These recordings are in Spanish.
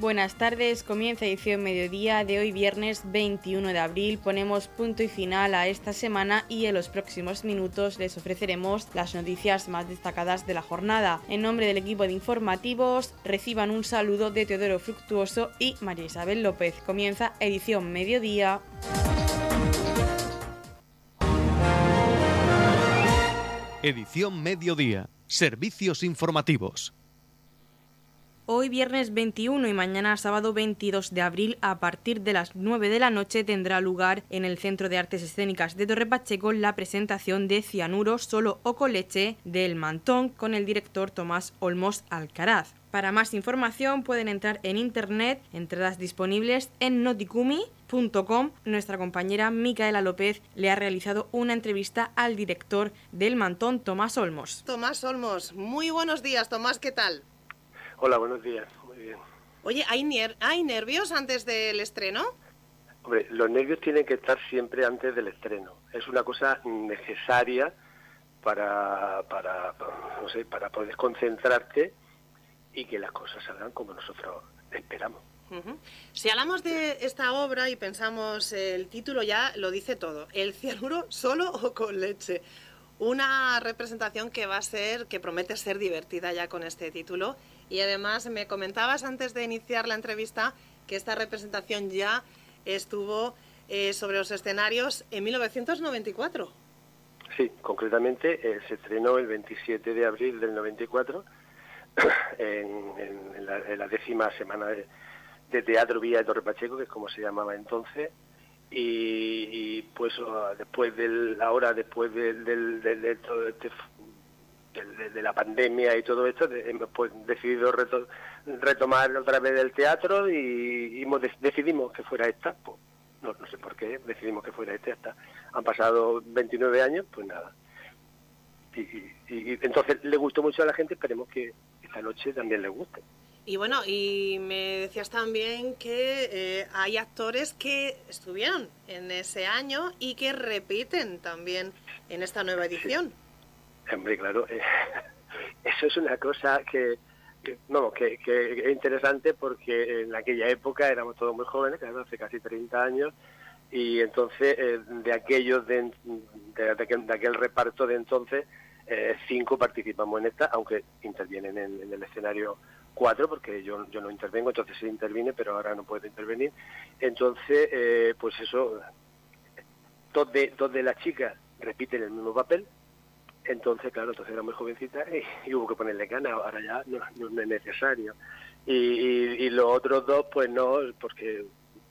Buenas tardes, comienza edición mediodía de hoy viernes 21 de abril. Ponemos punto y final a esta semana y en los próximos minutos les ofreceremos las noticias más destacadas de la jornada. En nombre del equipo de informativos, reciban un saludo de Teodoro Fructuoso y María Isabel López. Comienza edición mediodía. Edición mediodía. Servicios informativos. Hoy viernes 21 y mañana sábado 22 de abril a partir de las 9 de la noche tendrá lugar en el Centro de Artes Escénicas de Torre Pacheco la presentación de Cianuro solo o con leche del Mantón con el director Tomás Olmos Alcaraz. Para más información pueden entrar en internet, entradas disponibles en noticumi.com. Nuestra compañera Micaela López le ha realizado una entrevista al director del Mantón, Tomás Olmos. Tomás Olmos, muy buenos días, Tomás, ¿qué tal? Hola, buenos días. Muy bien. Oye, ¿hay, ¿hay nervios antes del estreno? Hombre, los nervios tienen que estar siempre antes del estreno. Es una cosa necesaria para, para, no sé, para poder concentrarte y que las cosas salgan como nosotros esperamos. Si hablamos de esta obra y pensamos el título ya lo dice todo, el cianuro solo o con leche. Una representación que va a ser, que promete ser divertida ya con este título y además me comentabas antes de iniciar la entrevista que esta representación ya estuvo eh, sobre los escenarios en 1994. Sí, concretamente eh, se estrenó el 27 de abril del 94 en, en, la, décima semana de, Teatro Vía de Torre Pacheco, que es como se llamaba entonces, y, pues después de la hora, después de, todo este de, la pandemia y todo esto, hemos pues, decidido retomar otra vez el teatro y, decidimos que fuera esta. Pues, no, no sé por qué, decidimos que fuera esta. Han pasado 29 años, pues nada. Y, entonces le gustó mucho a la gente, esperemos que esta noche también le guste. Y bueno, y me decías también que eh, hay actores que estuvieron en ese año y que repiten también en esta nueva edición. Hombre, claro, eh, eso es una cosa que, no, que, que, es interesante porque en aquella época éramos todos muy jóvenes, hace casi 30 años, y entonces eh, de aquellos de, de, aquel, reparto de entonces, eh, cinco participamos en esta, aunque intervienen en, el escenario cuatro, porque yo, yo no intervengo, entonces sí interviene, pero ahora no puedo intervenir. Entonces, pues eso, dos de, dos de las chicas repiten el mismo papel, entonces, claro, entonces era muy jovencita y, hubo que ponerle ganas, ahora ya no, es necesario. Y, los otros dos, pues no, porque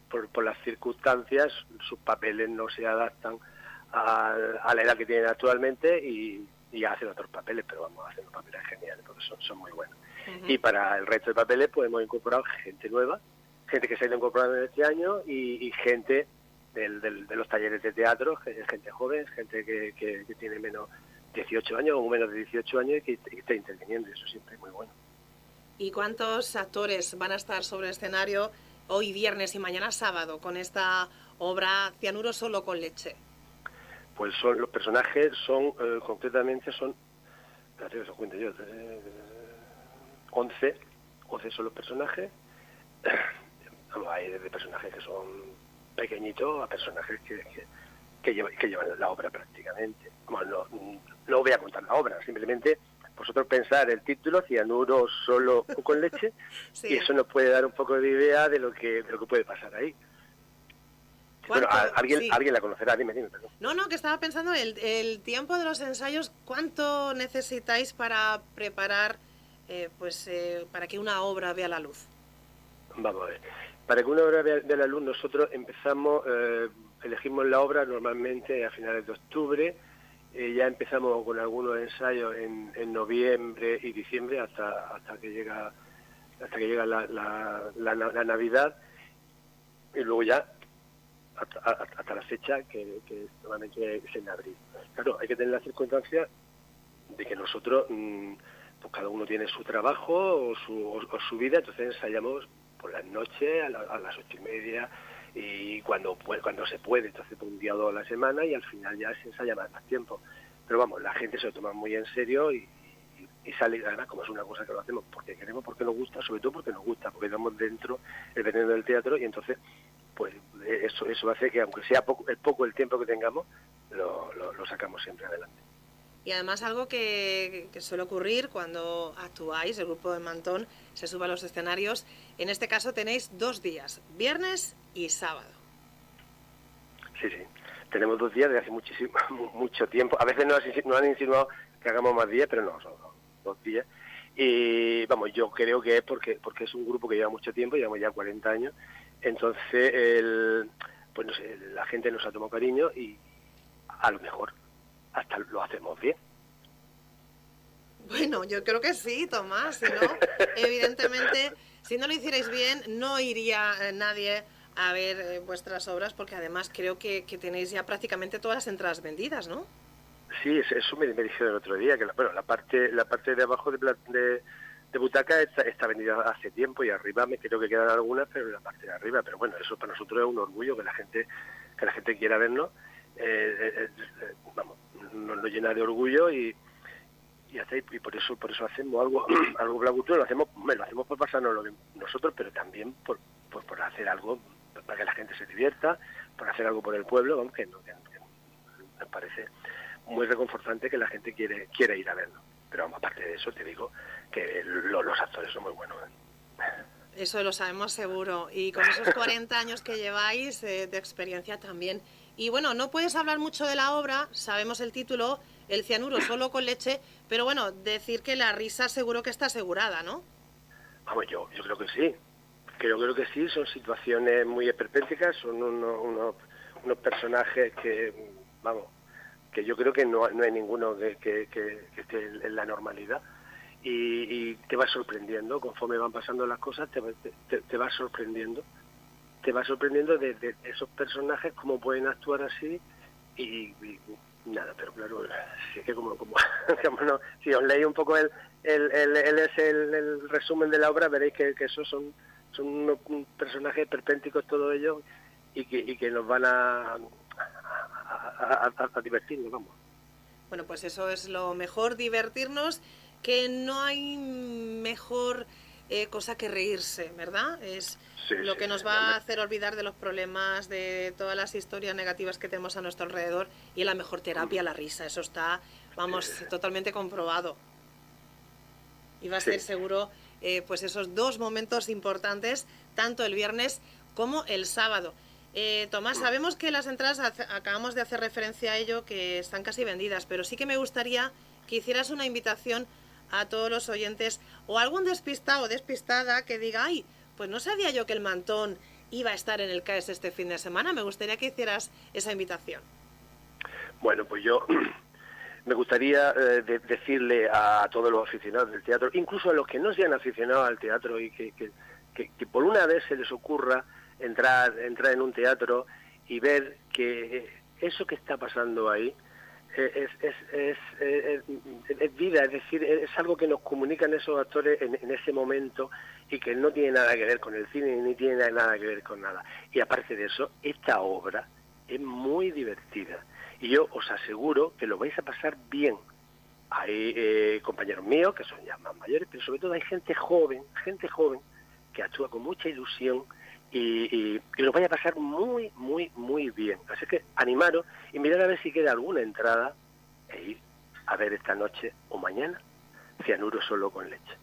por, las circunstancias sus papeles no se adaptan a, la edad que tienen actualmente y, hacen otros papeles, pero vamos, hacen los papeles geniales porque son, son muy buenos. Y para el resto de papeles, pues hemos incorporado gente nueva, gente que se ha ido incorporando en este año y, gente del, de los talleres de teatro, gente joven, gente que, que tiene menos 18 años o menos de 18 años y que, esté interviniendo, eso siempre es muy bueno. ¿Y cuántos actores van a estar sobre el escenario hoy viernes y mañana sábado con esta obra Cianuro solo con leche? Pues son los personajes son eh, concretamente son que cuente yo 11 11 son los personajes hay desde personajes que son pequeñitos a personajes que, que, llevan, que llevan la obra prácticamente bueno, no, no voy a contar la obra, simplemente vosotros pensar el título, cianuro solo o con leche, y eso nos puede dar un poco de idea de lo que, de lo que puede pasar ahí. Bueno, alguien, alguien la conocerá, dime, dime. Perdón. No, no, que estaba pensando el, el tiempo de los ensayos, ¿cuánto necesitáis para preparar, eh, pues, eh, para que una obra vea la luz? Vamos a ver. Para que una obra vea, la luz, nosotros empezamos, eh, elegimos la obra normalmente a finales de octubre, eh, ya empezamos con algunos ensayos en, en, noviembre y diciembre hasta hasta que llega hasta que llega la, la, Navidad y luego ya hasta, la fecha que, que normalmente es en abril. Claro, hay que tener la circunstancia de que nosotros, mm, pues cada uno tiene su trabajo o su, su vida, entonces ensayamos por las noches, a, a las ocho y media, y cuando cuando se puede, entonces un día o dos a la semana y al final ya se ensaya más, tiempo. Pero vamos, la gente se lo toma muy en serio y, sale, además como es una cosa que lo hacemos porque queremos, porque nos gusta, sobre todo porque nos gusta, porque damos dentro el veneno del teatro y entonces pues eso eso hace que aunque sea poco, el poco el tiempo que tengamos, lo, lo, sacamos siempre adelante. Y además algo que, suele ocurrir cuando actuáis, el grupo de Mantón se sube a los escenarios, en este caso tenéis dos días, viernes y sábado. Sí, sí, tenemos dos días de hace muchísimo, mucho tiempo, a veces nos, han insinuado que hagamos más días, pero no, son dos días. Y vamos, yo creo que es porque, porque es un grupo que lleva mucho tiempo, llevamos ya 40 años, entonces el, pues no la gente nos ha tomado cariño y a lo mejor hasta lo hacemos bien. Bueno, yo creo que sí, Tomás, si no, evidentemente, si no lo hicierais bien, no iría eh, nadie a ver eh, vuestras obras, porque además creo que, que tenéis ya prácticamente todas las entradas vendidas, ¿no? Sí, eso me, me dijeron el otro día, que la, bueno, la parte la parte de abajo de, de, de butaca está, está, vendida hace tiempo y arriba me creo que quedan algunas, pero en la parte de arriba. Pero bueno, eso para nosotros es un orgullo que la gente que la gente quiera vernos. Eh, eh, eh vamos, nos, llena de orgullo y, y, y por eso por eso hacemos algo algo lo hacemos lo hacemos por pasarnos lo nosotros, pero también por, por, hacer algo para que la gente se divierta, por hacer algo por el pueblo, vamos, que, no, me parece muy reconfortante que la gente quiere quiere ir a verlo. Pero aparte de eso, te digo que los actores son muy buenos. ¿eh? Eso lo sabemos seguro. Y con esos 40 años que lleváis eh, de experiencia también. Y bueno, no puedes hablar mucho de la obra, sabemos el título, El cianuro solo con leche, pero bueno, decir que la risa seguro que está asegurada, ¿no? Vamos, yo, yo creo que sí. Creo, creo que sí, son situaciones muy esperpénticas, son unos, unos personajes que, vamos, que yo creo que no, hay ninguno que, esté en la normalidad. Y, te va sorprendiendo, conforme van pasando las cosas, te, te, va sorprendiendo. Te va sorprendiendo de, esos personajes, cómo pueden actuar así y, nada, pero claro, sí que como, como, si os leí un poco el, el, el, el, el resumen de la obra, veréis que, que esos son, son personajes perpénticos todos ellos y que, y que nos van a, a, divertirnos, vamos. Bueno, pues eso es lo mejor, divertirnos, que no hay mejor eh, cosa que reírse, ¿verdad? Es lo que nos va a hacer olvidar de los problemas, de todas las historias negativas que tenemos a nuestro alrededor y la mejor terapia, la risa. Eso está, vamos, totalmente comprobado. Y va a ser seguro, eh, pues esos dos momentos importantes, tanto el viernes como el sábado. Eh, Tomás, sabemos que las entradas, acabamos de hacer referencia a ello, que están casi vendidas, pero sí que me gustaría que hicieras una invitación a todos los oyentes o algún despistado o despistada que diga, ay, pues no sabía yo que el mantón iba a estar en el CAES este fin de semana. Me gustaría que hicieras esa invitación. Bueno, pues yo me gustaría eh, decirle a todos los aficionados del teatro, incluso a los que no sean aficionados al teatro y que, que por una vez se les ocurra entrar, entrar en un teatro y ver que eso que está pasando ahí es, es, es, es, vida, es decir, es algo que nos comunican esos actores en, en, ese momento y que no tiene nada que ver con el cine ni tiene nada que ver con nada. Y aparte de eso, esta obra es muy divertida y yo os aseguro que lo vais a pasar bien. Hay eh, compañeros míos que son ya más mayores, pero sobre todo hay gente joven, gente joven que actúa con mucha ilusión y, y, vaya a pasar muy, muy, muy bien. Así que animaros y mirar a ver si queda alguna entrada e ir a ver esta noche o mañana cianuro solo con leche.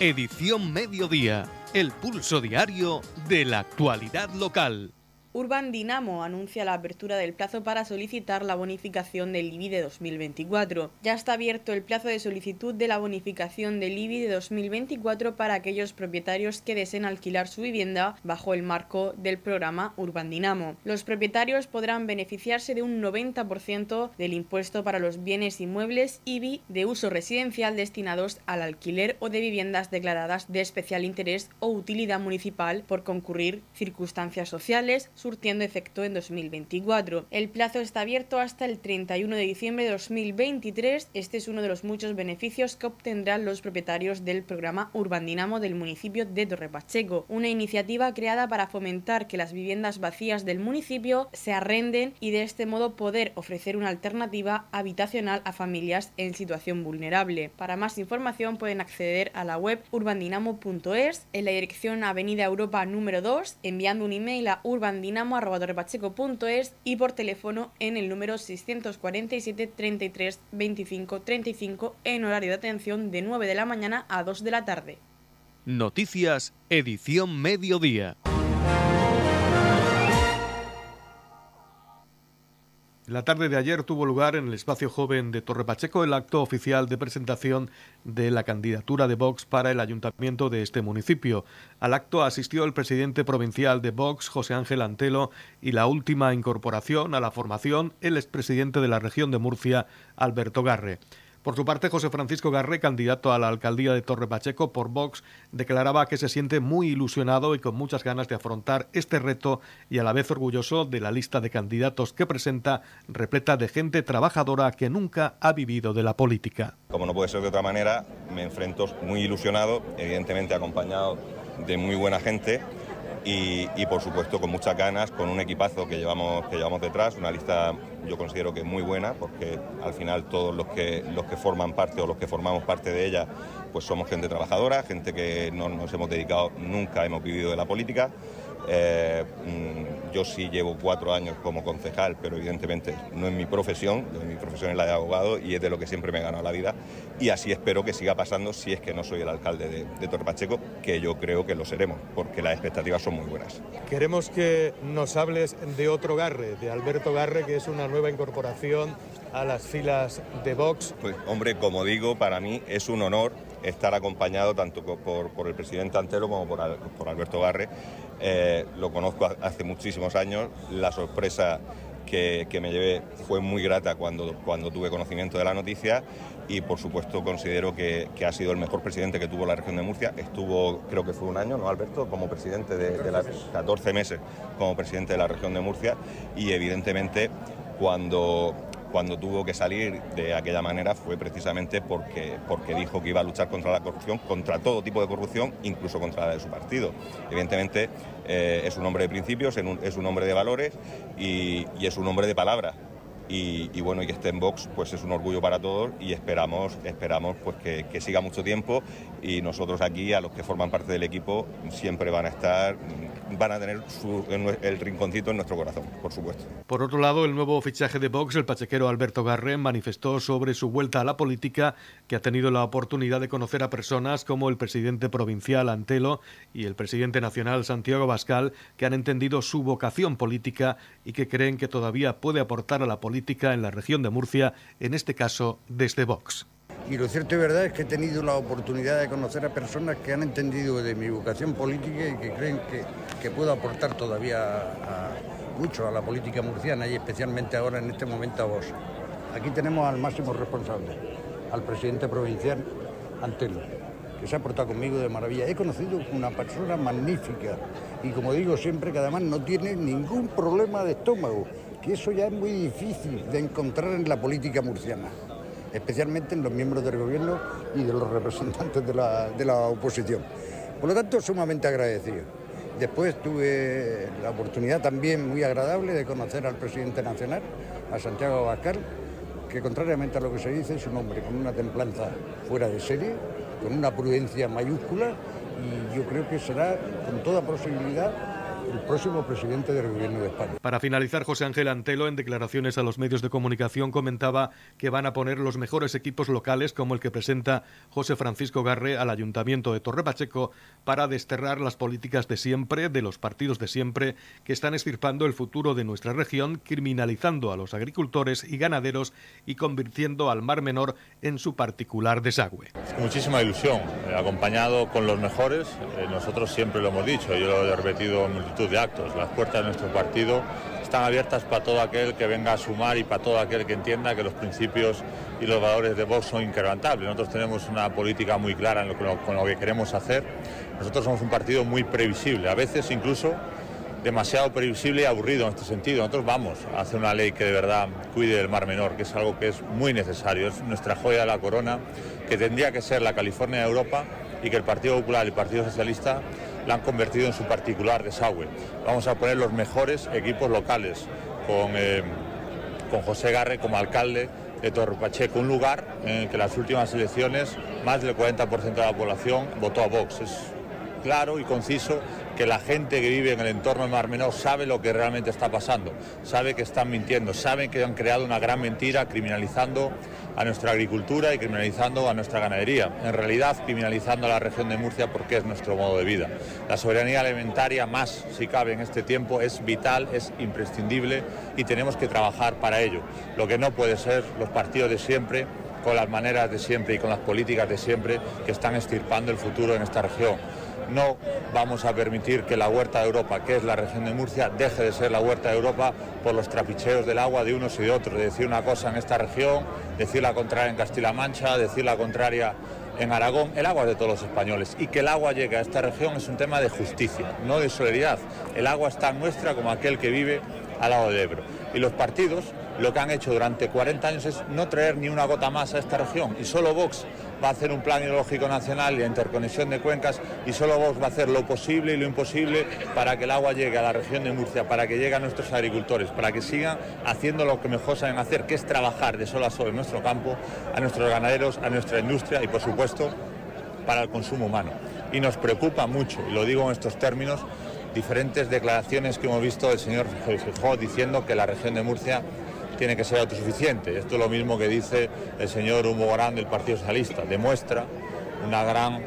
Edición Mediodía, el pulso diario de la actualidad local. Urban Dinamo anuncia la apertura del plazo para solicitar la bonificación del IBI de 2024. Ya está abierto el plazo de solicitud de la bonificación del IBI de 2024 para aquellos propietarios que deseen alquilar su vivienda bajo el marco del programa Urban Dinamo. Los propietarios podrán beneficiarse de un 90% del impuesto para los bienes inmuebles IBI de uso residencial destinados al alquiler o de viviendas declaradas de especial interés o utilidad municipal por concurrir circunstancias sociales, surtiendo efecto en 2024. El plazo está abierto hasta el 31 de diciembre de 2023. Este es uno de los muchos beneficios que obtendrán los propietarios del programa Urban Dinamo del municipio de Torre Pacheco, una iniciativa creada para fomentar que las viviendas vacías del municipio se arrenden y de este modo poder ofrecer una alternativa habitacional a familias en situación vulnerable. Para más información pueden acceder a la web urbandinamo.es en la dirección Avenida Europa número 2, enviando un email a urbandinamo.torrepacheco.es y por teléfono en el número 647 33 25 35 en horario de atención de 9 de la mañana a 2 de la tarde. Noticias, edición mediodía. La tarde de ayer tuvo lugar en el espacio joven de Torre Pacheco el acto oficial de presentación de la candidatura de Vox para el ayuntamiento de este municipio. Al acto asistió el presidente provincial de Vox, José Ángel Antelo, y la última incorporación a la formación, el expresidente de la región de Murcia, Alberto Garre. Por su parte, José Francisco Garre, candidato a la alcaldía de Torre Pacheco por Vox, declaraba que se siente muy ilusionado y con muchas ganas de afrontar este reto y a la vez orgulloso de la lista de candidatos que presenta, repleta de gente trabajadora que nunca ha vivido de la política. Como no puede ser de otra manera, me enfrento muy ilusionado, evidentemente acompañado de muy buena gente y, por supuesto con muchas ganas, con un equipazo que llevamos, que llevamos detrás, una lista yo considero que muy buena, porque al final todos los que, los que forman parte o los que formamos parte de ella, pues somos gente trabajadora, gente que no nos hemos dedicado, nunca hemos vivido de la política eh, mm, yo sí llevo cuatro años como concejal, pero evidentemente no es mi profesión, mi profesión es la de abogado y es de lo que siempre me he ganado la vida. Y así espero que siga pasando si es que no soy el alcalde de, de Torpacheco, que yo creo que lo seremos, porque las expectativas son muy buenas. Queremos que nos hables de otro Garre, de Alberto Garre, que es una nueva incorporación a las filas de Vox. Pues hombre, como digo, para mí es un honor estar acompañado tanto por, el presidente Antelo como por, Alberto Garre. Eh, lo conozco hace muchísimos años, la sorpresa que, me llevé fue muy grata cuando, cuando tuve conocimiento de la noticia y por supuesto considero que, ha sido el mejor presidente que tuvo la región de Murcia. Estuvo, creo que fue un año, ¿no, Alberto? Como presidente de, de las 14 meses como presidente de la región de Murcia y evidentemente cuando cuando tuvo que salir de aquella manera fue precisamente porque, porque dijo que iba a luchar contra la corrupción, contra todo tipo de corrupción, incluso contra la de su partido. Evidentemente eh, es un hombre de principios, es un hombre de valores y, y es un hombre de palabra y, bueno, y que esté en Vox pues es un orgullo para todos y esperamos, esperamos pues que, siga mucho tiempo y nosotros aquí, a los que forman parte del equipo, siempre van a estar, van a tener el rinconcito en nuestro corazón, por supuesto. Por otro lado, el nuevo fichaje de Vox, el pachequero Alberto Garre, manifestó sobre su vuelta a la política que ha tenido la oportunidad de conocer a personas como el presidente provincial Antelo y el presidente nacional Santiago Bascal, que han entendido su vocación política y que creen que todavía puede aportar a la política en la región de Murcia, en este caso desde Vox. Y lo cierto y verdad es que he tenido la oportunidad de conocer a personas que han entendido de mi vocación política y que creen que, que puedo aportar todavía mucho a la política murciana y especialmente ahora en este momento a vos. Aquí tenemos al máximo responsable, al presidente provincial Antelo, que se ha portado conmigo de maravilla. He conocido una persona magnífica y como digo siempre que además no tiene ningún problema de estómago que eso ya es muy difícil de encontrar en la política murciana, especialmente en los miembros del gobierno y de los representantes de la, oposición. Por lo tanto, sumamente agradecido. Después tuve la oportunidad también muy agradable de conocer al presidente nacional, a Santiago Abascal, que contrariamente a lo que se dice es un hombre con una templanza fuera de serie, con una prudencia mayúscula y yo creo que será con toda posibilidad el próximo presidente del Gobierno de España. Para finalizar, José Ángel Antelo, en declaraciones a los medios de comunicación, comentaba que van a poner los mejores equipos locales, como el que presenta José Francisco Garre al Ayuntamiento de Torre Pacheco, para desterrar las políticas de siempre, de los partidos de siempre, que están estirpando el futuro de nuestra región, criminalizando a los agricultores y ganaderos y convirtiendo al Mar Menor en su particular desagüe. Muchísima ilusión, eh, acompañado con los mejores, eh, nosotros siempre lo hemos dicho, yo lo he repetido en multitud de actos. Las puertas de nuestro partido están abiertas para todo aquel que venga a sumar y para todo aquel que entienda que los principios y los valores de Vox son inquebrantables. Nosotros tenemos una política muy clara en lo con lo que queremos hacer. Nosotros somos un partido muy previsible, a veces incluso demasiado previsible y aburrido en este sentido. Nosotros vamos a hacer una ley que de verdad cuide del Mar Menor, que es algo que es muy necesario, es nuestra joya de la corona, que tendría que ser la California de Europa y que el Partido Popular y el Partido Socialista la han convertido en su particular desagüe. Vamos a poner los mejores equipos locales, con, eh, con José Garre como alcalde de Torre Pacheco, un lugar en el que las últimas elecciones más del 40% de la población votó a Vox. Es claro y conciso que la gente que vive en el entorno del Mar Menor sabe lo que realmente está pasando, sabe que están mintiendo, saben que han creado una gran mentira criminalizando a nuestra agricultura y criminalizando a nuestra ganadería. En realidad, criminalizando a la región de Murcia porque es nuestro modo de vida. La soberanía alimentaria, más si cabe en este tiempo, es vital, es imprescindible y tenemos que trabajar para ello. Lo que no puede ser los partidos de siempre con las maneras de siempre y con las políticas de siempre que están estirpando el futuro en esta región no vamos a permitir que la huerta de Europa, que es la región de Murcia, deje de ser la huerta de Europa por los trapicheos del agua de unos y de otros. decir una cosa en esta región, decir la contraria en Castilla-La Mancha, decir la contraria en Aragón, el agua es de todos los españoles y que el agua llegue a esta región es un tema de justicia, no de solidaridad. El agua está nuestra como aquel que vive al lado del Ebro. Y los partidos lo que han hecho durante 40 años es no traer ni una gota más a esta región y solo Vox va a hacer un plan hidrológico nacional y de interconexión de cuencas y solo Vox va a hacer lo posible y lo imposible para que el agua llegue a la región de Murcia, para que llegue a nuestros agricultores, para que sigan haciendo lo que mejor saben hacer, que es trabajar de sol a sol en nuestro campo, a nuestros ganaderos, a nuestra industria y por supuesto para el consumo humano. Y nos preocupa mucho, y lo digo en estos términos, diferentes declaraciones que hemos visto del señor Fijó diciendo que la región de Murcia tiene que ser autosuficiente. Esto es lo mismo que dice el señor Hugo Barán del Partido Socialista. Demuestra una gran,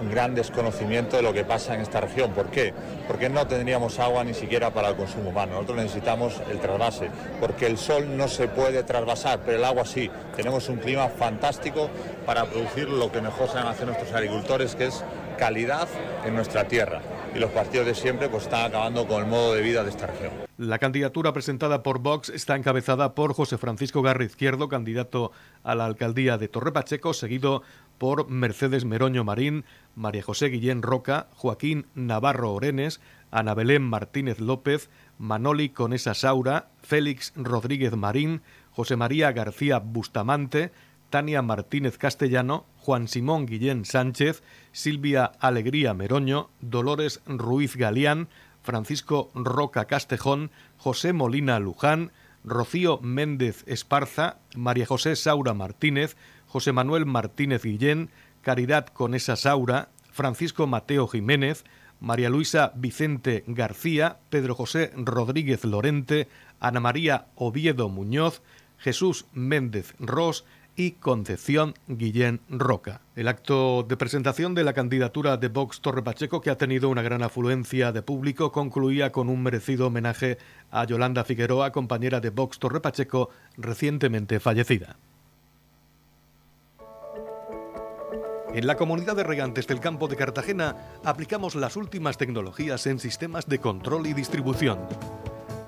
un gran desconocimiento de lo que pasa en esta región. ¿Por qué? Porque no tendríamos agua ni siquiera para el consumo humano. Nosotros necesitamos el trasvase, porque el sol no se puede trasvasar, pero el agua sí. Tenemos un clima fantástico para producir lo que mejor saben hacer nuestros agricultores, que es calidad en nuestra tierra. Y los partidos de siempre pues, están acabando con el modo de vida de esta región. La candidatura presentada por Vox está encabezada por José Francisco Garra Izquierdo, candidato a la alcaldía de Torre Pacheco, seguido por Mercedes Meroño Marín, María José Guillén Roca, Joaquín Navarro Orenes, Ana Belén Martínez López, Manoli Conesa Saura, Félix Rodríguez Marín, José María García Bustamante, Tania Martínez Castellano, Juan Simón Guillén Sánchez, Silvia Alegría Meroño, Dolores Ruiz Galeán, Francisco Roca Castejón, José Molina Luján, Rocío Méndez Esparza, María José Saura Martínez, José Manuel Martínez Guillén, Caridad Conesa Saura, Francisco Mateo Jiménez, María Luisa Vicente García, Pedro José Rodríguez Lorente, Ana María Oviedo Muñoz, Jesús Méndez Ros y Concepción Guillén Roca. El acto de presentación de la candidatura de Vox Torre Pacheco, que ha tenido una gran afluencia de público, concluía con un merecido homenaje a Yolanda Figueroa, compañera de Vox Torre Pacheco, recientemente fallecida. En la comunidad de regantes del campo de Cartagena aplicamos las últimas tecnologías en sistemas de control y distribución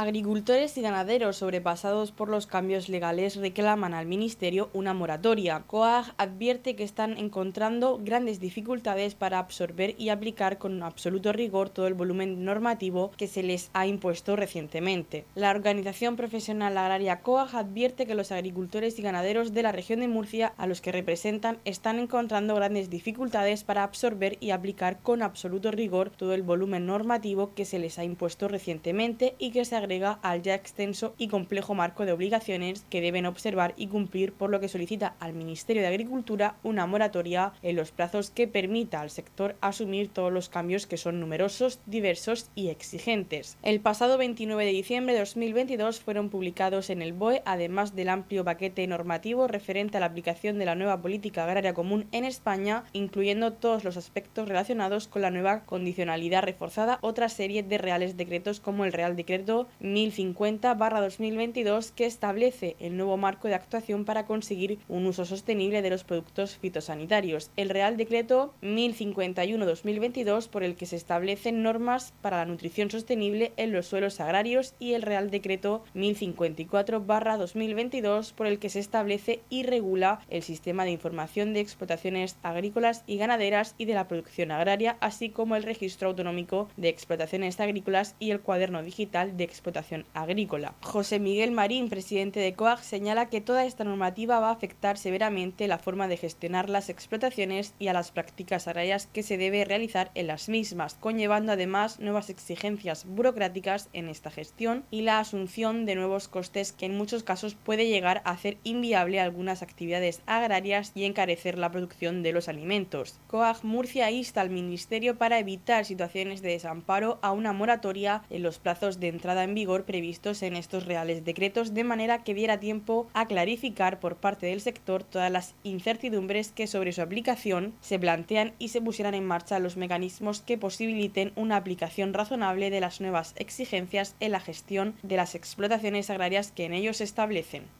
Agricultores y ganaderos sobrepasados por los cambios legales reclaman al Ministerio una moratoria. COAG advierte que están encontrando grandes dificultades para absorber y aplicar con absoluto rigor todo el volumen normativo que se les ha impuesto recientemente. La organización profesional agraria COAG advierte que los agricultores y ganaderos de la región de Murcia, a los que representan, están encontrando grandes dificultades para absorber y aplicar con absoluto rigor todo el volumen normativo que se les ha impuesto recientemente y que se al ya extenso y complejo marco de obligaciones que deben observar y cumplir, por lo que solicita al Ministerio de Agricultura una moratoria en los plazos que permita al sector asumir todos los cambios que son numerosos, diversos y exigentes. El pasado 29 de diciembre de 2022 fueron publicados en el BOE, además del amplio paquete normativo referente a la aplicación de la nueva política agraria común en España, incluyendo todos los aspectos relacionados con la nueva condicionalidad reforzada, otra serie de reales decretos como el Real Decreto 1050-2022 que establece el nuevo marco de actuación para conseguir un uso sostenible de los productos fitosanitarios. El Real Decreto 1051-2022 por el que se establecen normas para la nutrición sostenible en los suelos agrarios y el Real Decreto 1054-2022 por el que se establece y regula el sistema de información de explotaciones agrícolas y ganaderas y de la producción agraria, así como el registro autonómico de explotaciones agrícolas y el cuaderno digital de explotación agrícola. José Miguel Marín, presidente de COAG, señala que toda esta normativa va a afectar severamente la forma de gestionar las explotaciones y a las prácticas agrarias que se debe realizar en las mismas, conllevando además nuevas exigencias burocráticas en esta gestión y la asunción de nuevos costes que en muchos casos puede llegar a hacer inviable algunas actividades agrarias y encarecer la producción de los alimentos. COAG Murcia insta al Ministerio para evitar situaciones de desamparo a una moratoria en los plazos de entrada en vigor previstos en estos reales decretos de manera que diera tiempo a clarificar por parte del sector todas las incertidumbres que sobre su aplicación se plantean y se pusieran en marcha los mecanismos que posibiliten una aplicación razonable de las nuevas exigencias en la gestión de las explotaciones agrarias que en ellos se establecen.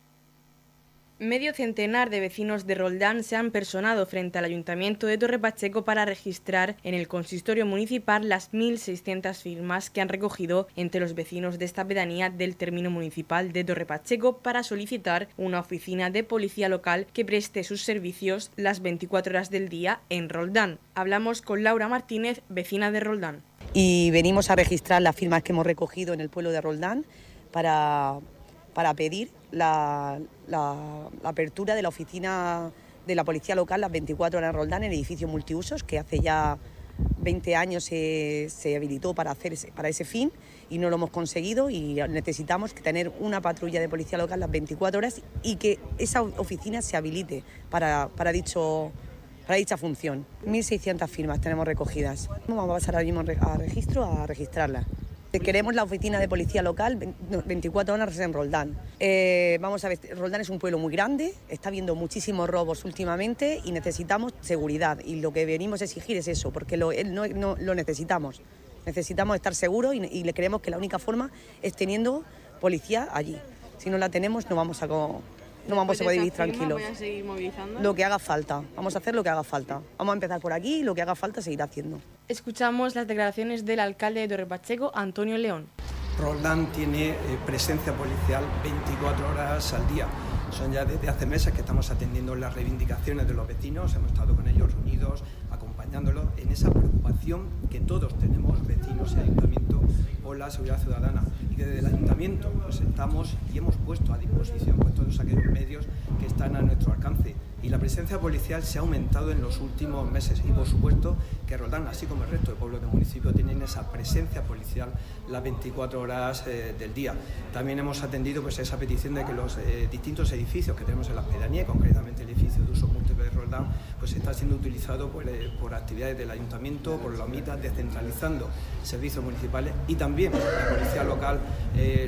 Medio centenar de vecinos de Roldán se han personado frente al Ayuntamiento de Torre Pacheco para registrar en el consistorio municipal las 1.600 firmas que han recogido entre los vecinos de esta pedanía del término municipal de Torre Pacheco para solicitar una oficina de policía local que preste sus servicios las 24 horas del día en Roldán. Hablamos con Laura Martínez, vecina de Roldán. Y venimos a registrar las firmas que hemos recogido en el pueblo de Roldán para, para pedir la, apertura de la oficina de la policía local las 24 horas en Roldán, en el edificio multiusos, que hace ya 20 años se, habilitó para, hacer para ese fin y no lo hemos conseguido y necesitamos tener una patrulla de policía local las 24 horas y que esa oficina se habilite para, para, dicho, para dicha función. 1.600 firmas tenemos recogidas. Vamos a pasar ahora mismo a registro a registrarlas. Queremos la oficina de policía local 24 horas en Roldán. Eh, vamos a ver, Roldán es un pueblo muy grande, está habiendo muchísimos robos últimamente y necesitamos seguridad. Y lo que venimos a exigir es eso, porque lo, no, lo necesitamos. Necesitamos estar seguros y, y le creemos que la única forma es teniendo policía allí. Si no la tenemos, no vamos a, no vamos a poder vivir tranquilos. Lo que haga falta, vamos a hacer lo que haga falta. Vamos a empezar por aquí y lo que haga falta seguir haciendo. Escuchamos las declaraciones del alcalde de Torrepacheco, Antonio León. Roldán tiene eh, presencia policial 24 horas al día. Son ya desde hace meses que estamos atendiendo las reivindicaciones de los vecinos, hemos estado con ellos unidos, acompañándolos en esa preocupación que todos tenemos, vecinos y ayuntamiento, por la seguridad ciudadana. Que desde el ayuntamiento pues, estamos y hemos puesto a disposición pues, todos aquellos medios que están a nuestro alcance y la presencia policial se ha aumentado en los últimos meses y por supuesto que Roldán, así como el resto de pueblos del municipio, tienen esa presencia policial las 24 horas eh, del día. También hemos atendido pues, esa petición de que los eh, distintos edificios que tenemos en la pedanía, concretamente el edificio de uso múltiple de Roldán, pues está siendo utilizado por, eh, por actividades del ayuntamiento, por la OMITA, descentralizando servicios municipales y también la policía local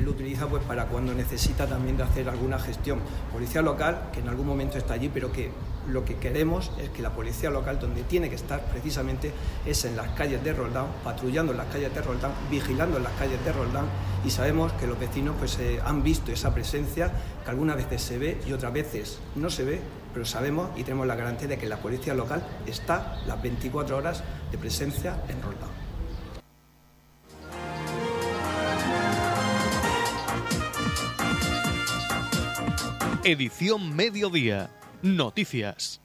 lo utiliza pues, para cuando necesita también de hacer alguna gestión. Policía local que en algún momento está allí, pero que lo que queremos es que la policía local, donde tiene que estar precisamente, es en las calles de Roldán, patrullando en las calles de Roldán, vigilando en las calles de Roldán, y sabemos que los vecinos pues, eh, han visto esa presencia, que algunas veces se ve y otras veces no se ve, pero sabemos y tenemos la garantía de que la policía local está las 24 horas de presencia en Roldán. Edición Mediodía Noticias.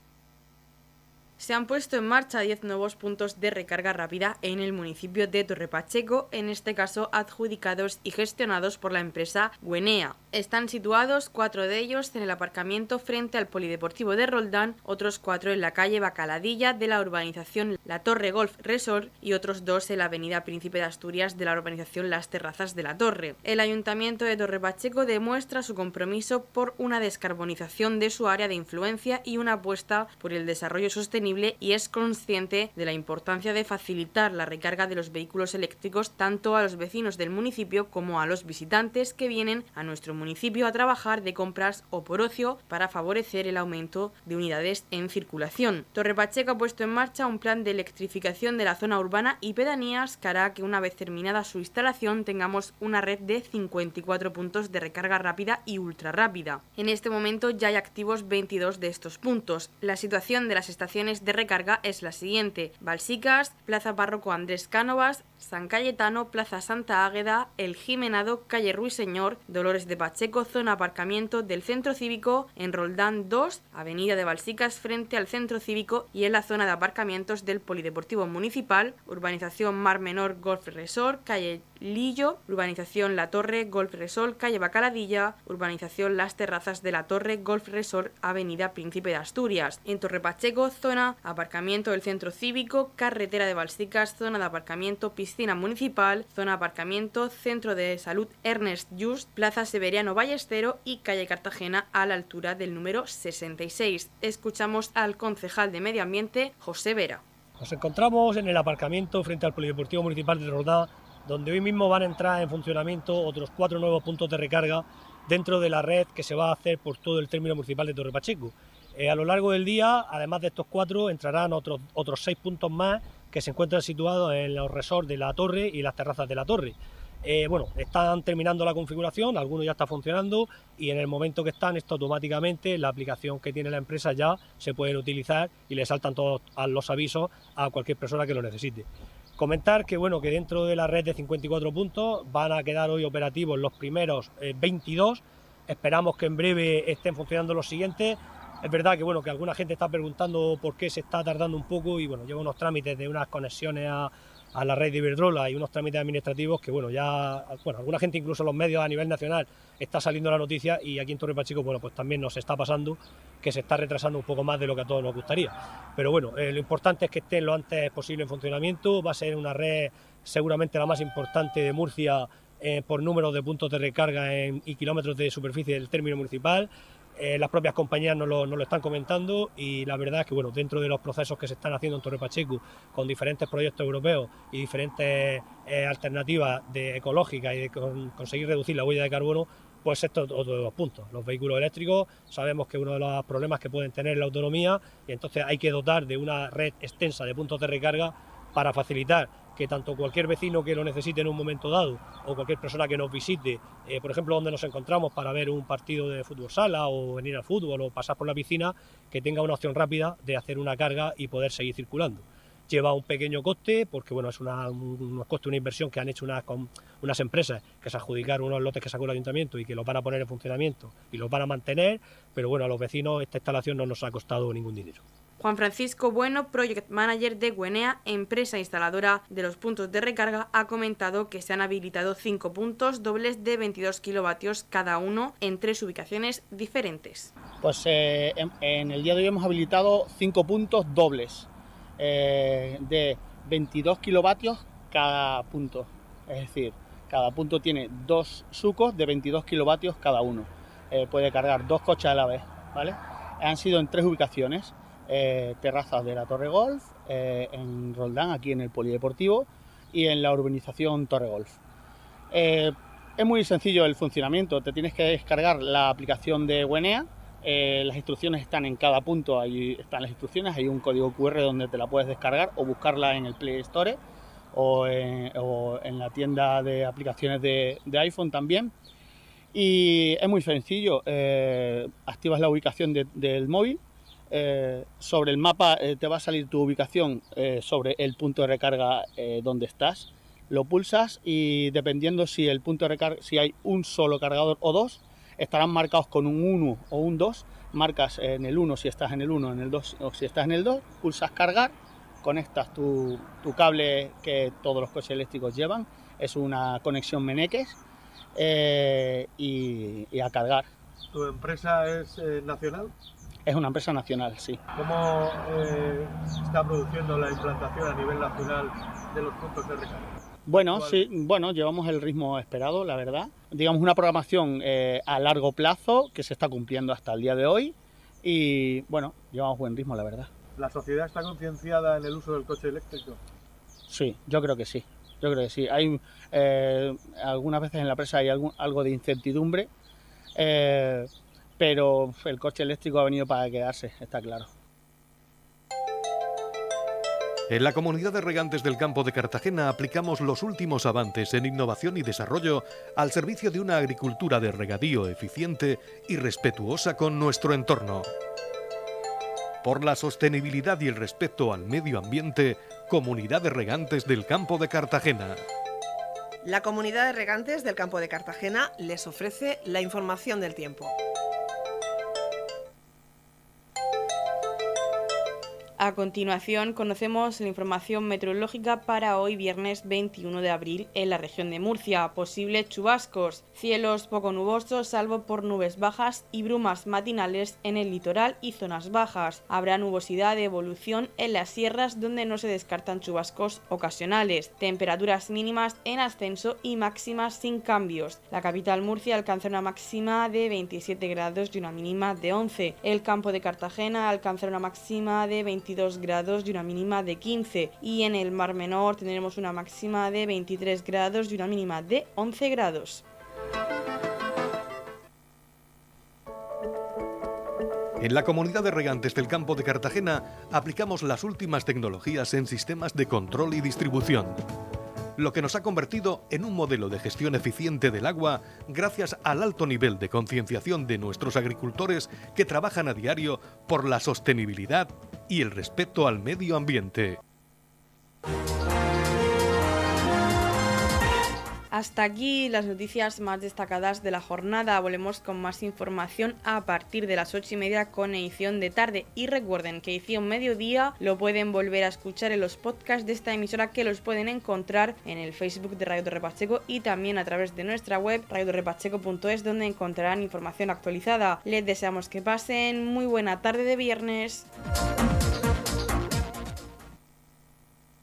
Se han puesto en marcha 10 nuevos puntos de recarga rápida en el municipio de Torrepacheco, en este caso adjudicados y gestionados por la empresa Guenea. Están situados cuatro de ellos en el aparcamiento frente al Polideportivo de Roldán, otros cuatro en la calle Bacaladilla de la urbanización La Torre Golf Resort y otros dos en la avenida Príncipe de Asturias de la urbanización Las Terrazas de la Torre. El ayuntamiento de Torrepacheco demuestra su compromiso por una descarbonización de su área de influencia y una apuesta por el desarrollo sostenible y es consciente de la importancia de facilitar la recarga de los vehículos eléctricos tanto a los vecinos del municipio como a los visitantes que vienen a nuestro municipio a trabajar de compras o por ocio para favorecer el aumento de unidades en circulación. Torre Pacheco ha puesto en marcha un plan de electrificación de la zona urbana y pedanías que hará que una vez terminada su instalación tengamos una red de 54 puntos de recarga rápida y ultra rápida. En este momento ya hay activos 22 de estos puntos. La situación de las estaciones de recarga es la siguiente: Balsicas, Plaza Párroco Andrés Cánovas, San Cayetano, Plaza Santa Águeda, El Jimenado, Calle Ruiseñor, Dolores de Pacheco, zona aparcamiento del Centro Cívico, en Roldán 2, Avenida de Balsicas frente al Centro Cívico y en la zona de aparcamientos del Polideportivo Municipal, Urbanización Mar Menor Golf Resort, Calle Lillo, Urbanización La Torre, Golf Resort, Calle Bacaladilla, Urbanización Las Terrazas de la Torre, Golf Resort, Avenida Príncipe de Asturias. En Torre Pacheco, zona aparcamiento del Centro Cívico, Carretera de Balsicas, zona de aparcamiento, piscina municipal, zona aparcamiento, Centro de Salud Ernest Just, Plaza Severiano Ballestero y Calle Cartagena a la altura del número 66. Escuchamos al concejal de Medio Ambiente, José Vera. Nos encontramos en el aparcamiento frente al Polideportivo Municipal de Rodá donde hoy mismo van a entrar en funcionamiento otros cuatro nuevos puntos de recarga dentro de la red que se va a hacer por todo el término municipal de Torre Pacheco. Eh, a lo largo del día, además de estos cuatro, entrarán otros, otros seis puntos más que se encuentran situados en los resorts de la torre y las terrazas de la torre. Eh, bueno, están terminando la configuración, algunos ya está funcionando y en el momento que están, esto automáticamente, la aplicación que tiene la empresa ya se puede utilizar y le saltan todos los avisos a cualquier persona que lo necesite. Comentar que bueno que dentro de la red de 54 puntos van a quedar hoy operativos los primeros 22. Eh, Esperamos que en breve estén funcionando los siguientes. Es verdad que bueno que alguna gente está preguntando por qué se está tardando un poco y bueno lleva unos trámites de unas conexiones a, la red de Iberdrola y unos trámites administrativos que, bueno, ya, bueno, alguna gente, incluso los medios a nivel nacional, está saliendo la noticia y aquí en Torre Pacheco, bueno, pues también nos está pasando que se está retrasando un poco más de lo que a todos nos gustaría. Pero bueno, eh, lo importante es que estén lo antes posible en funcionamiento, va a ser una red seguramente la más importante de Murcia eh, por número de puntos de recarga y kilómetros de superficie del término municipal. Eh, las propias compañías nos lo, están comentando y la verdad es que bueno, dentro de los procesos que se están haciendo en Torre Pacheco con diferentes proyectos europeos y diferentes eh, alternativas de ecológicas y de conseguir reducir la huella de carbono, pues esto es otro de los puntos. Los vehículos eléctricos sabemos que uno de los problemas que pueden tener es la autonomía y entonces hay que dotar de una red extensa de puntos de recarga para facilitar que tanto cualquier vecino que lo necesite en un momento dado o cualquier persona que nos visite, eh, por ejemplo, donde nos encontramos para ver un partido de fútbol sala o venir al fútbol o pasar por la piscina, que tenga una opción rápida de hacer una carga y poder seguir circulando. Lleva un pequeño coste porque bueno, es una, un, coste, una inversión que han hecho unas, unas empresas que se adjudicaron unos lotes que sacó el ayuntamiento y que los van a poner en funcionamiento y los van a mantener, pero bueno, a los vecinos esta instalación no nos ha costado ningún dinero. Juan Francisco Bueno, Project Manager de Guenea, empresa instaladora de los puntos de recarga, ha comentado que se han habilitado cinco puntos dobles de 22 kilovatios cada uno en tres ubicaciones diferentes. Pues eh, en, el día de hoy hemos habilitado cinco puntos dobles eh, de 22 kilovatios cada punto. Es decir, cada punto tiene dos sucos de 22 kilovatios cada uno. Eh, puede cargar dos coches a la vez, ¿vale? Han sido en tres ubicaciones eh, terrazas de la Torre Golf, eh, en Roldán, aquí en el Polideportivo, y en la urbanización Torre Golf. Eh, es muy sencillo el funcionamiento, te tienes que descargar la aplicación de Wenea, las instrucciones están en cada punto, ahí están las instrucciones, hay un código QR donde te la puedes descargar o buscarla en el Play Store o en, la tienda de aplicaciones de, iPhone también. Y es muy sencillo, activas la ubicación del móvil, eh, sobre el mapa eh, te va a salir tu ubicación eh, sobre el punto de recarga donde estás. Lo pulsas y dependiendo si el punto de recarga, si hay un solo cargador o dos, estarán marcados con un 1 o un 2. Marcas en el 1 si estás en el 1, en el 2 o si estás en el 2, pulsas cargar, conectas tu, cable que todos los coches eléctricos llevan, es una conexión Meneques y, y, a cargar. ¿Tu empresa es nacional? Es una empresa nacional, sí. ¿Cómo eh, está produciendo la implantación a nivel nacional de los puntos de recarga? Bueno, sí, bueno, llevamos el ritmo esperado, la verdad. Digamos una programación eh, a largo plazo que se está cumpliendo hasta el día de hoy y bueno, llevamos buen ritmo, la verdad. ¿La sociedad está concienciada en el uso del coche eléctrico? Sí, yo creo que sí. Yo creo que sí. Hay eh, algunas veces en la presa hay algo de incertidumbre, eh, pero el coche eléctrico ha venido para quedarse, está claro. En la comunidad de regantes del campo de Cartagena aplicamos los últimos avances en innovación y desarrollo al servicio de una agricultura de regadío eficiente y respetuosa con nuestro entorno. Por la sostenibilidad y el respeto al medio ambiente, Comunidad de Regantes del Campo de Cartagena. La Comunidad de Regantes del Campo de Cartagena les ofrece la información del tiempo. A continuación conocemos la información meteorológica para hoy viernes 21 de abril en la región de Murcia. Posibles chubascos, cielos poco nubosos salvo por nubes bajas y brumas matinales en el litoral y zonas bajas. Habrá nubosidad de evolución en las sierras donde no se descartan chubascos ocasionales. Temperaturas mínimas en ascenso y máximas sin cambios. La capital Murcia alcanza una máxima de 27 grados y una mínima de 11. El campo de Cartagena alcanza una máxima de 20 grados y una mínima de 15 y en el Mar Menor tendremos una máxima de 23 grados y una mínima de 11 grados. En la comunidad de regantes del campo de Cartagena aplicamos las últimas tecnologías en sistemas de control y distribución, lo que nos ha convertido en un modelo de gestión eficiente del agua gracias al alto nivel de concienciación de nuestros agricultores que trabajan a diario por la sostenibilidad y el respeto al medio ambiente. Hasta aquí las noticias más destacadas de la jornada. Volvemos con más información a partir de las 8 y media con edición de tarde. Y recuerden que edición mediodía lo pueden volver a escuchar en los podcasts de esta emisora que los pueden encontrar en el Facebook de Radio Torre Pacheco y también a través de nuestra web radiotorrepacheco.es donde encontrarán información actualizada. Les deseamos que pasen muy buena tarde de viernes.